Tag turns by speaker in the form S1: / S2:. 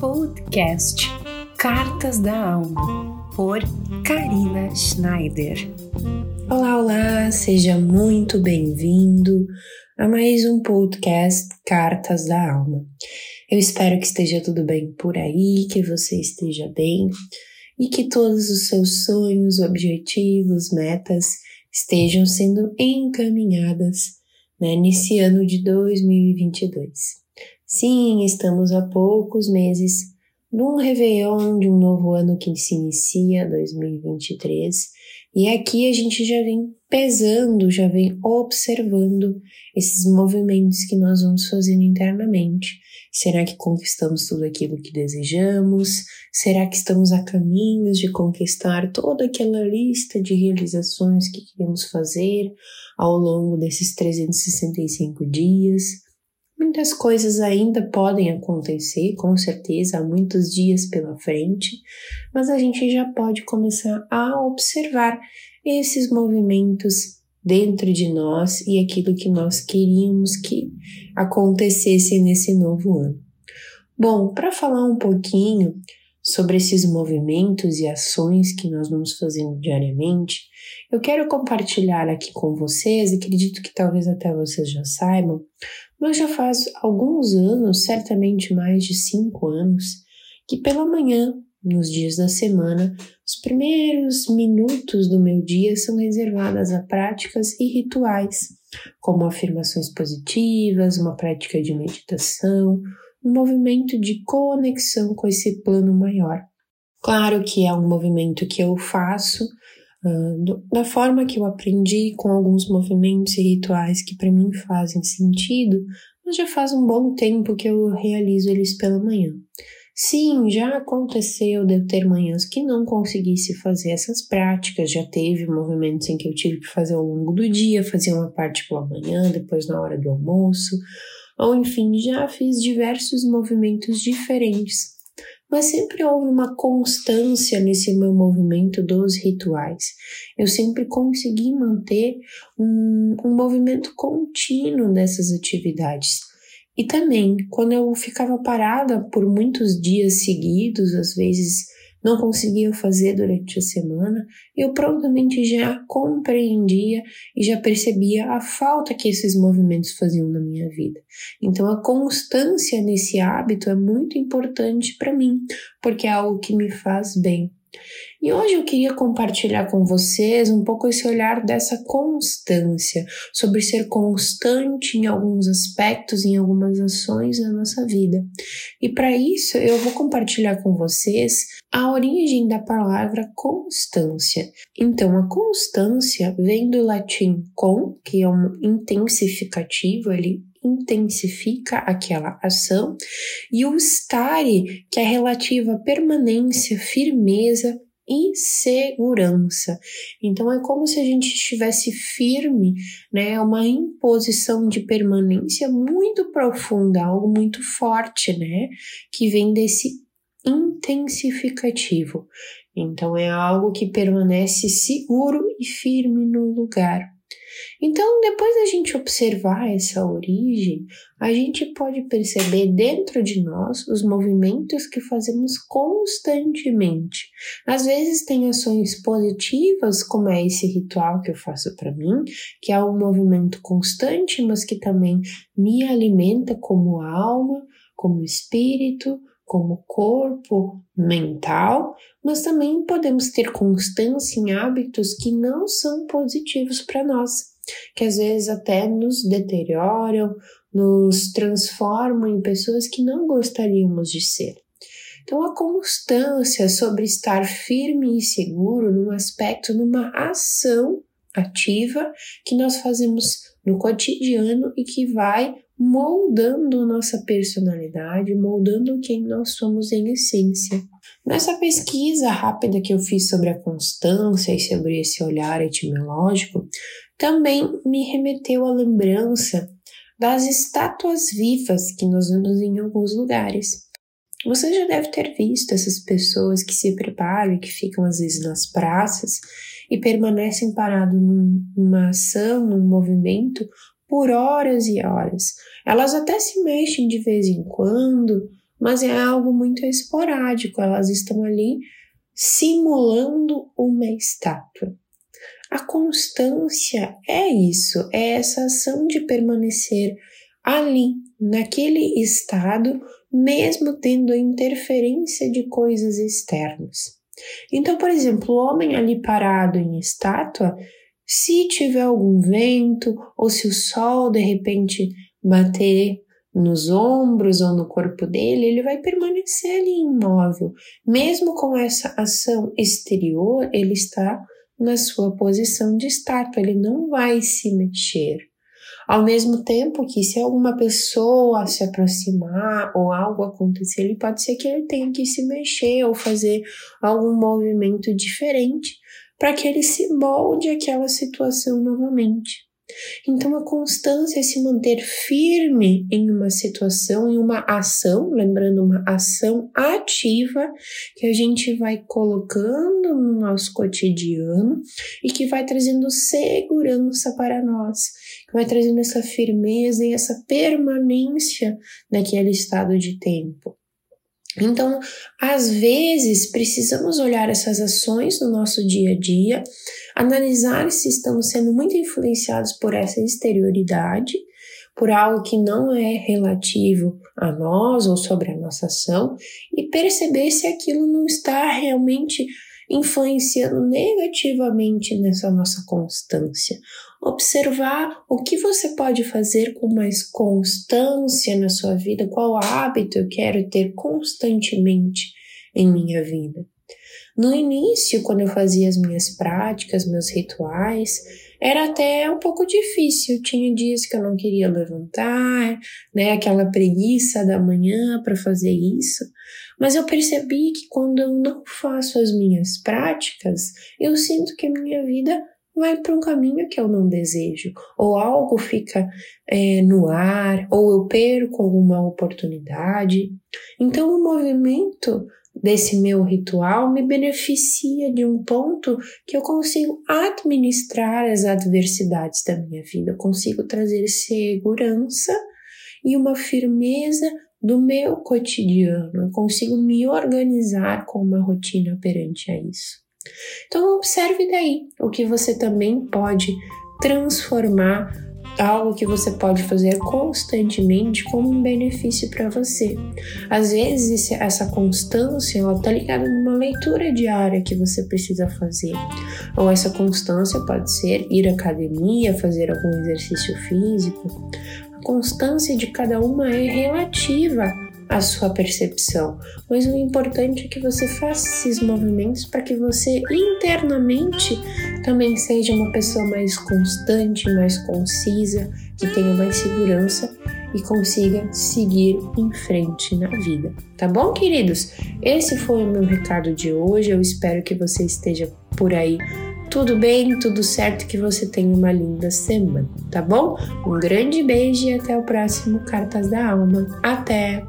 S1: Podcast Cartas da Alma, por Karina Schneider.
S2: Olá, olá, seja muito bem-vindo a mais um podcast Cartas da Alma. Eu espero que esteja tudo bem por aí, que você esteja bem e que todos os seus sonhos, objetivos, metas estejam sendo encaminhadas né, nesse ano de 2022. Sim, estamos a poucos meses de um Réveillon, de um novo ano que se inicia, 2023, e aqui a gente já vem pesando, já vem observando esses movimentos que nós vamos fazendo internamente. Será que conquistamos tudo aquilo que desejamos? Será que estamos a caminhos de conquistar toda aquela lista de realizações que queremos fazer ao longo desses 365 dias? Muitas coisas ainda podem acontecer, com certeza, há muitos dias pela frente, mas a gente já pode começar a observar esses movimentos dentro de nós e aquilo que nós queríamos que acontecesse nesse novo ano. Bom, para falar um pouquinho sobre esses movimentos e ações que nós vamos fazendo diariamente, eu quero compartilhar aqui com vocês, acredito que talvez até vocês já saibam, mas já faz alguns anos, certamente mais de cinco anos, que pela manhã, nos dias da semana, os primeiros minutos do meu dia são reservadas a práticas e rituais, como afirmações positivas, uma prática de meditação, um movimento de conexão com esse plano maior. Claro que é um movimento que eu faço uh, do, da forma que eu aprendi, com alguns movimentos e rituais que para mim fazem sentido, mas já faz um bom tempo que eu realizo eles pela manhã. Sim, já aconteceu de eu ter manhãs que não conseguisse fazer essas práticas, já teve movimentos em que eu tive que fazer ao longo do dia, fazer uma parte pela manhã, depois na hora do almoço, ou enfim, já fiz diversos movimentos diferentes, mas sempre houve uma constância nesse meu movimento dos rituais. Eu sempre consegui manter um, um movimento contínuo dessas atividades. E também, quando eu ficava parada por muitos dias seguidos, às vezes não conseguia fazer durante a semana, eu prontamente já compreendia e já percebia a falta que esses movimentos faziam na minha vida. Então a constância nesse hábito é muito importante para mim, porque é algo que me faz bem. E hoje eu queria compartilhar com vocês um pouco esse olhar dessa constância, sobre ser constante em alguns aspectos, em algumas ações na nossa vida. E para isso eu vou compartilhar com vocês a origem da palavra constância. Então, a constância vem do latim com, que é um intensificativo, ele intensifica aquela ação, e o stare, que é relativa à permanência, firmeza e segurança. Então é como se a gente estivesse firme, né? Uma imposição de permanência muito profunda, algo muito forte, né? Que vem desse intensificativo. Então é algo que permanece seguro e firme no lugar. Então, depois da gente observar essa origem, a gente pode perceber dentro de nós os movimentos que fazemos constantemente. Às vezes tem ações positivas, como é esse ritual que eu faço para mim, que é um movimento constante, mas que também me alimenta como alma, como espírito, como corpo, mental, mas também podemos ter constância em hábitos que não são positivos para nós, que às vezes até nos deterioram, nos transformam em pessoas que não gostaríamos de ser. Então, a constância sobre estar firme e seguro num aspecto, numa ação ativa que nós fazemos no cotidiano e que vai moldando nossa personalidade, moldando quem nós somos em essência. Nessa pesquisa rápida que eu fiz sobre a constância e sobre esse olhar etimológico, também me remeteu à lembrança das estátuas vivas que nós vemos em alguns lugares. Você já deve ter visto essas pessoas que se preparam e que ficam às vezes nas praças e permanecem parados numa ação, num movimento por horas e horas. Elas até se mexem de vez em quando, mas é algo muito esporádico, elas estão ali simulando uma estátua. A constância é isso, é essa ação de permanecer ali, naquele estado, mesmo tendo a interferência de coisas externas. Então, por exemplo, o homem ali parado em estátua, se tiver algum vento ou se o sol de repente bater nos ombros ou no corpo dele, ele vai permanecer ali imóvel. Mesmo com essa ação exterior, ele está na sua posição de estátua, ele não vai se mexer. Ao mesmo tempo que se alguma pessoa se aproximar ou algo acontecer, ele pode ser que ele tenha que se mexer ou fazer algum movimento diferente para que ele se molde aquela situação novamente. Então, a constância é se manter firme em uma situação, em uma ação, lembrando uma ação ativa que a gente vai colocando no nosso cotidiano e que vai trazendo segurança para nós, que vai trazendo essa firmeza e essa permanência naquele estado de tempo. Então, às vezes, precisamos olhar essas ações no nosso dia a dia, analisar se estamos sendo muito influenciados por essa exterioridade, por algo que não é relativo a nós ou sobre a nossa ação, e perceber se aquilo não está realmente influenciando negativamente nessa nossa constância. Observar o que você pode fazer com mais constância na sua vida, qual hábito eu quero ter constantemente em minha vida. No início, quando eu fazia as minhas práticas, meus rituais, era até um pouco difícil. Tinha dias que eu não queria levantar, né, aquela preguiça da manhã para fazer isso. Mas eu percebi que quando eu não faço as minhas práticas, eu sinto que a minha vida vai para um caminho que eu não desejo, ou algo fica é, no ar, ou eu perco alguma oportunidade. Então, o movimento desse meu ritual me beneficia de um ponto que eu consigo administrar as adversidades da minha vida, eu consigo trazer segurança e uma firmeza do meu cotidiano, eu consigo me organizar com uma rotina perante a isso. Então observe daí o que você também pode transformar algo que você pode fazer constantemente como um benefício para você. Às vezes essa constância ela tá ligada numa leitura diária que você precisa fazer. Ou essa constância pode ser ir à academia, fazer algum exercício físico. A constância de cada uma é relativa a sua percepção, mas o importante é que você faça esses movimentos para que você internamente também seja uma pessoa mais constante, mais concisa, que tenha mais segurança e consiga seguir em frente na vida. Tá bom, queridos? Esse foi o meu recado de hoje. Eu espero que você esteja por aí tudo bem, tudo certo, que você tenha uma linda semana, tá bom? Um grande beijo e até o próximo Cartas da Alma. Até!